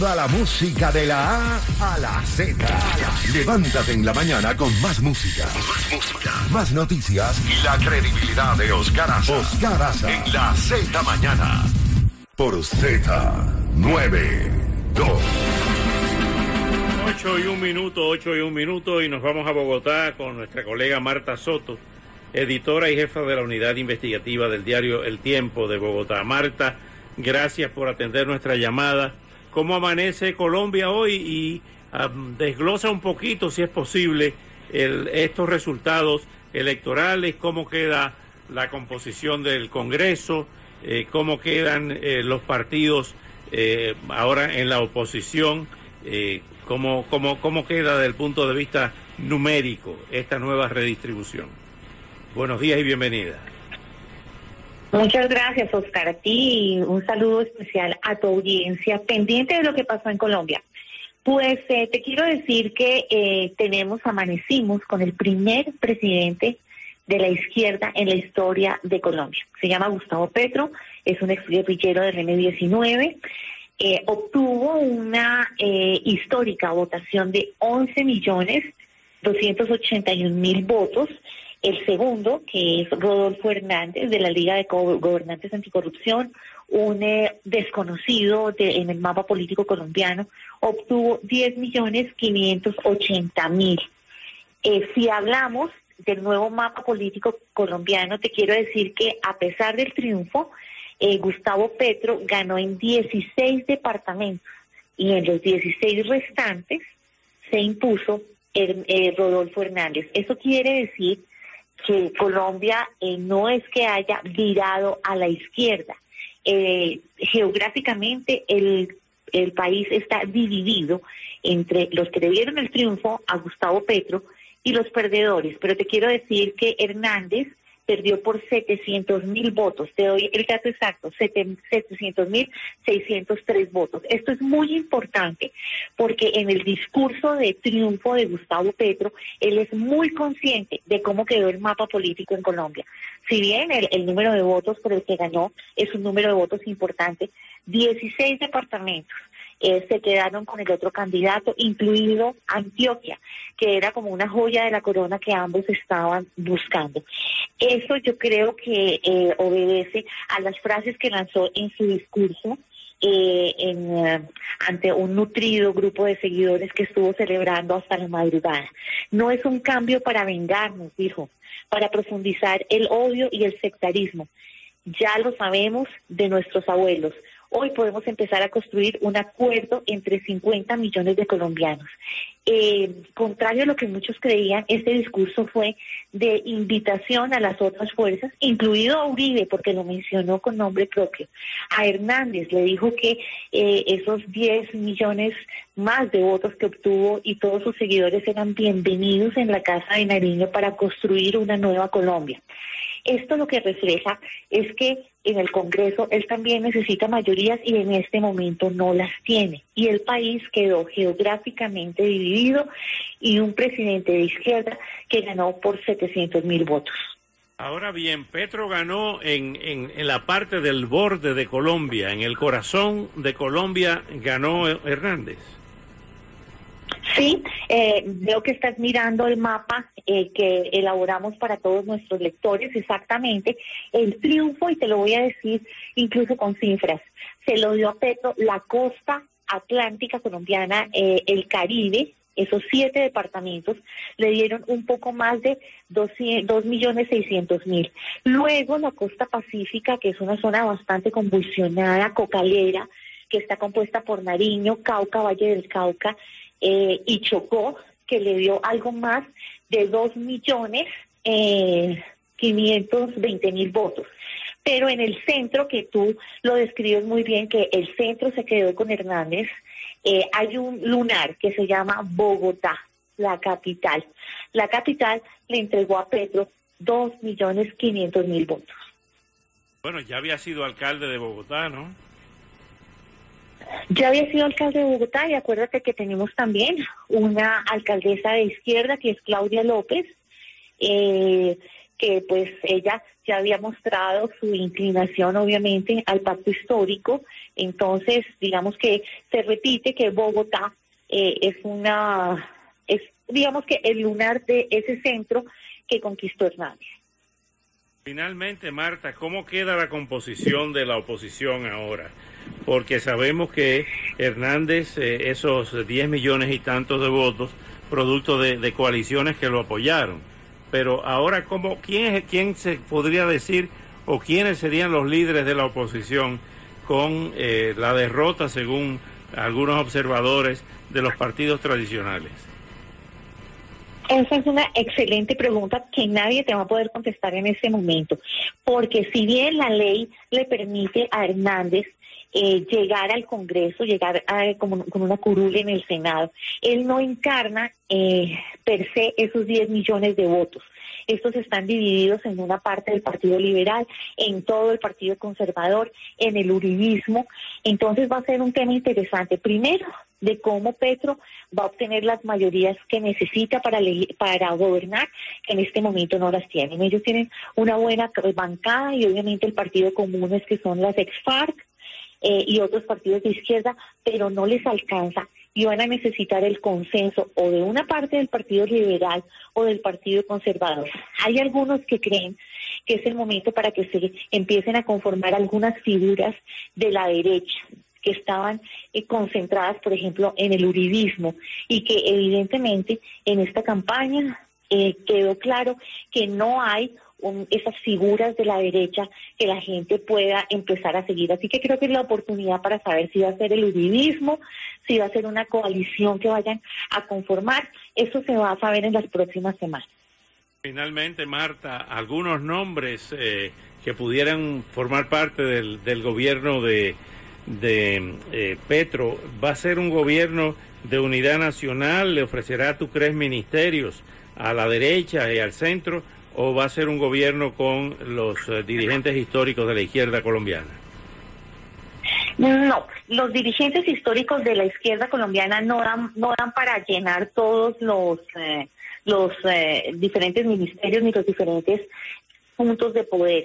Toda la música de la A a la Z. Levántate en la mañana con más música. Más música. Más noticias y la credibilidad de Oscar Aza. Oscar Aza. En la Z mañana. Por Z 92. 8 y un minuto, 8 y un minuto y nos vamos a Bogotá con nuestra colega Marta Soto, editora y jefa de la unidad investigativa del diario El Tiempo de Bogotá. Marta, gracias por atender nuestra llamada cómo amanece Colombia hoy y desglosa un poquito, si es posible, estos resultados electorales, cómo queda la composición del Congreso, eh, cómo quedan eh, los partidos eh, ahora en la oposición, cómo, cómo, cómo queda desde el punto de vista numérico esta nueva redistribución. Buenos días y bienvenida. Muchas gracias, Oscar. A ti y un saludo especial a tu audiencia pendiente de lo que pasó en Colombia. Pues eh, te quiero decir que eh, tenemos, amanecimos con el primer presidente de la izquierda en la historia de Colombia. Se llama Gustavo Petro, es un ex guerrillero del M-19. Eh, obtuvo una histórica votación de 11 millones 281 mil votos el segundo, que es Rodolfo Hernández, de la Liga de Gobernantes Anticorrupción, un eh, desconocido en el mapa político colombiano, obtuvo 10 millones 580 mil. Eh, si hablamos del nuevo mapa político colombiano, te quiero decir que a pesar del triunfo, eh, Gustavo Petro ganó en 16 departamentos y en los 16 restantes se impuso Rodolfo Hernández. Eso quiere decir que Colombia eh, no es que haya virado a la izquierda. Eh, geográficamente el, el país está dividido entre los que le dieron el triunfo a Gustavo Petro y los perdedores. Pero te quiero decir que Hernández perdió por 700 mil votos. Te doy el dato exacto, 700 mil 603 votos. Esto es muy importante porque en el discurso de triunfo de Gustavo Petro, él es muy consciente de cómo quedó el mapa político en Colombia. Si bien el, el número de votos por el que ganó es un número de votos importante, 16 departamentos eh, se quedaron con el otro candidato, incluido Antioquia, que era como una joya de la corona que ambos estaban buscando. Eso yo creo que eh, obedece a las frases que lanzó en su discurso. Eh, en, ante un nutrido grupo de seguidores que estuvo celebrando hasta la madrugada. No es un cambio para vengarnos, dijo, para profundizar el odio y el sectarismo. Ya lo sabemos de nuestros abuelos. Hoy podemos empezar a construir un acuerdo entre 50 millones de colombianos. Eh, contrario a lo que muchos creían, este discurso fue de invitación a las otras fuerzas, incluido a Uribe, porque lo mencionó con nombre propio. A Hernández le dijo que eh, esos 10 millones más de votos que obtuvo y todos sus seguidores eran bienvenidos en la Casa de Nariño para construir una nueva Colombia. Esto lo que refleja es que en el Congreso él también necesita mayorías y en este momento no las tiene. Y el país quedó geográficamente dividido y un presidente de izquierda que ganó por 700 mil votos. Ahora bien, Petro ganó en, en, en, la parte del borde de Colombia, en el corazón de Colombia ganó Hernández. Sí, eh, veo que estás mirando el mapa eh, que elaboramos para todos nuestros lectores, exactamente. El triunfo, y te lo voy a decir incluso con cifras, se lo dio a Petro la costa atlántica colombiana, eh, el Caribe, esos siete departamentos le dieron un poco más de dos millones seiscientos mil. Luego la costa pacífica, que es una zona bastante convulsionada, cocalera, que está compuesta por Nariño, Cauca, Valle del Cauca eh, y Chocó, que le dio algo más de 2 millones eh, 520 mil votos. Pero en el centro, que tú lo describes muy bien, que el centro se quedó con Hernández, eh, hay un lunar que se llama Bogotá, la capital. La capital le entregó a Petro dos millones quinientos mil votos. Bueno, ya había sido alcalde de Bogotá, ¿no? Ya había sido alcalde de Bogotá y acuérdate que tenemos también una alcaldesa de izquierda que es Claudia López, eh, que pues ella ya había mostrado su inclinación obviamente al pacto histórico, entonces digamos que se repite que Bogotá eh, es una, es digamos que el lunar de ese centro que conquistó Hernández. Finalmente, Marta, ¿cómo queda la composición de la oposición ahora? Porque sabemos que Hernández, eh, esos 10 millones y tantos de votos, producto de, coaliciones que lo apoyaron. Pero ahora, ¿cómo, quién, ¿quién se podría decir o quiénes serían los líderes de la oposición con eh, la derrota, según algunos observadores, de los partidos tradicionales? Esa es una excelente pregunta que nadie te va a poder contestar en este momento, porque si bien la ley le permite a Hernández eh, llegar al Congreso, llegar como, con una curul en el Senado, él no encarna eh, per se esos 10 millones de votos. Estos están divididos en una parte del Partido Liberal, en todo el Partido Conservador, en el Uribismo. Entonces va a ser un tema interesante. Primero, de cómo Petro va a obtener las mayorías que necesita para, para gobernar, que en este momento no las tienen. Ellos tienen una buena bancada y obviamente el Partido Común es que son las ex-FARC eh, y otros partidos de izquierda, pero no les alcanza y van a necesitar el consenso o de una parte del Partido Liberal o del Partido Conservador. Hay algunos que creen que es el momento para que se empiecen a conformar algunas figuras de la derecha que estaban eh, concentradas, por ejemplo, en el uribismo y que evidentemente en esta campaña eh, quedó claro que no hay esas figuras de la derecha que la gente pueda empezar a seguir. Así que creo que es la oportunidad para saber si va a ser el uribismo, si va a ser una coalición que vayan a conformar. Eso se va a saber en las próximas semanas. Finalmente, Marta, algunos nombres eh, que pudieran formar parte del, del gobierno de, de eh, Petro, ¿va a ser un gobierno de unidad nacional? ¿Le ofrecerá, tú crees, ministerios a la derecha y al centro? o va a ser un gobierno con los eh, dirigentes históricos de la izquierda colombiana? No, los dirigentes históricos de la izquierda colombiana no dan, no dan para llenar todos los, eh, los eh, diferentes ministerios ni los diferentes puntos de poder.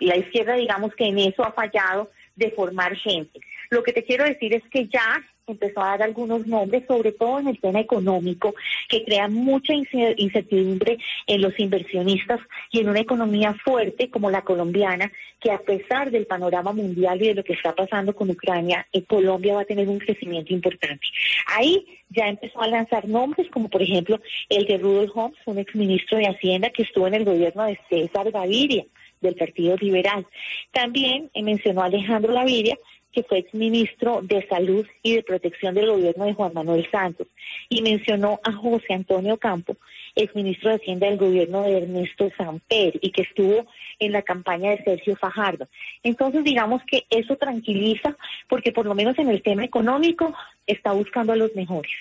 La izquierda, digamos que en eso ha fallado de formar gente. Lo que te quiero decir es que ya empezó a dar algunos nombres, sobre todo en el tema económico, que crea mucha incertidumbre en los inversionistas y en una economía fuerte como la colombiana, que a pesar del panorama mundial y de lo que está pasando con Ucrania, en Colombia va a tener un crecimiento importante. Ahí ya empezó a lanzar nombres, como por ejemplo el de Rudolf Holmes, un exministro de Hacienda que estuvo en el gobierno de César Gaviria del Partido Liberal. También mencionó a Alejandro Gaviria, que fue exministro de Salud y de Protección del gobierno de Juan Manuel Santos, y mencionó a José Antonio Campo, exministro de Hacienda del gobierno de Ernesto Samper, y que estuvo en la campaña de Sergio Fajardo. Entonces, digamos que eso tranquiliza, porque por lo menos en el tema económico está buscando a los mejores.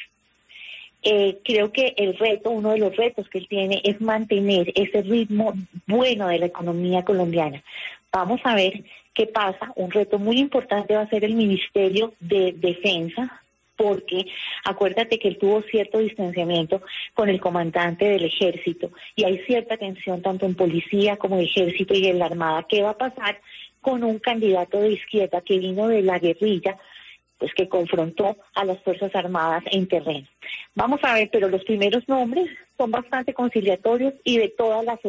Eh, creo que el reto, uno de los retos que él tiene es mantener ese ritmo bueno de la economía colombiana. Vamos a ver qué pasa. Un reto muy importante va a ser el Ministerio de Defensa, porque acuérdate que él tuvo cierto distanciamiento con el comandante del ejército y hay cierta tensión tanto en policía como en ejército y en la armada. ¿Qué va a pasar con un candidato de izquierda que vino de la guerrilla? Pues que confrontó a las Fuerzas Armadas en terreno. Vamos a ver, pero los primeros nombres son bastante conciliatorios y de todas las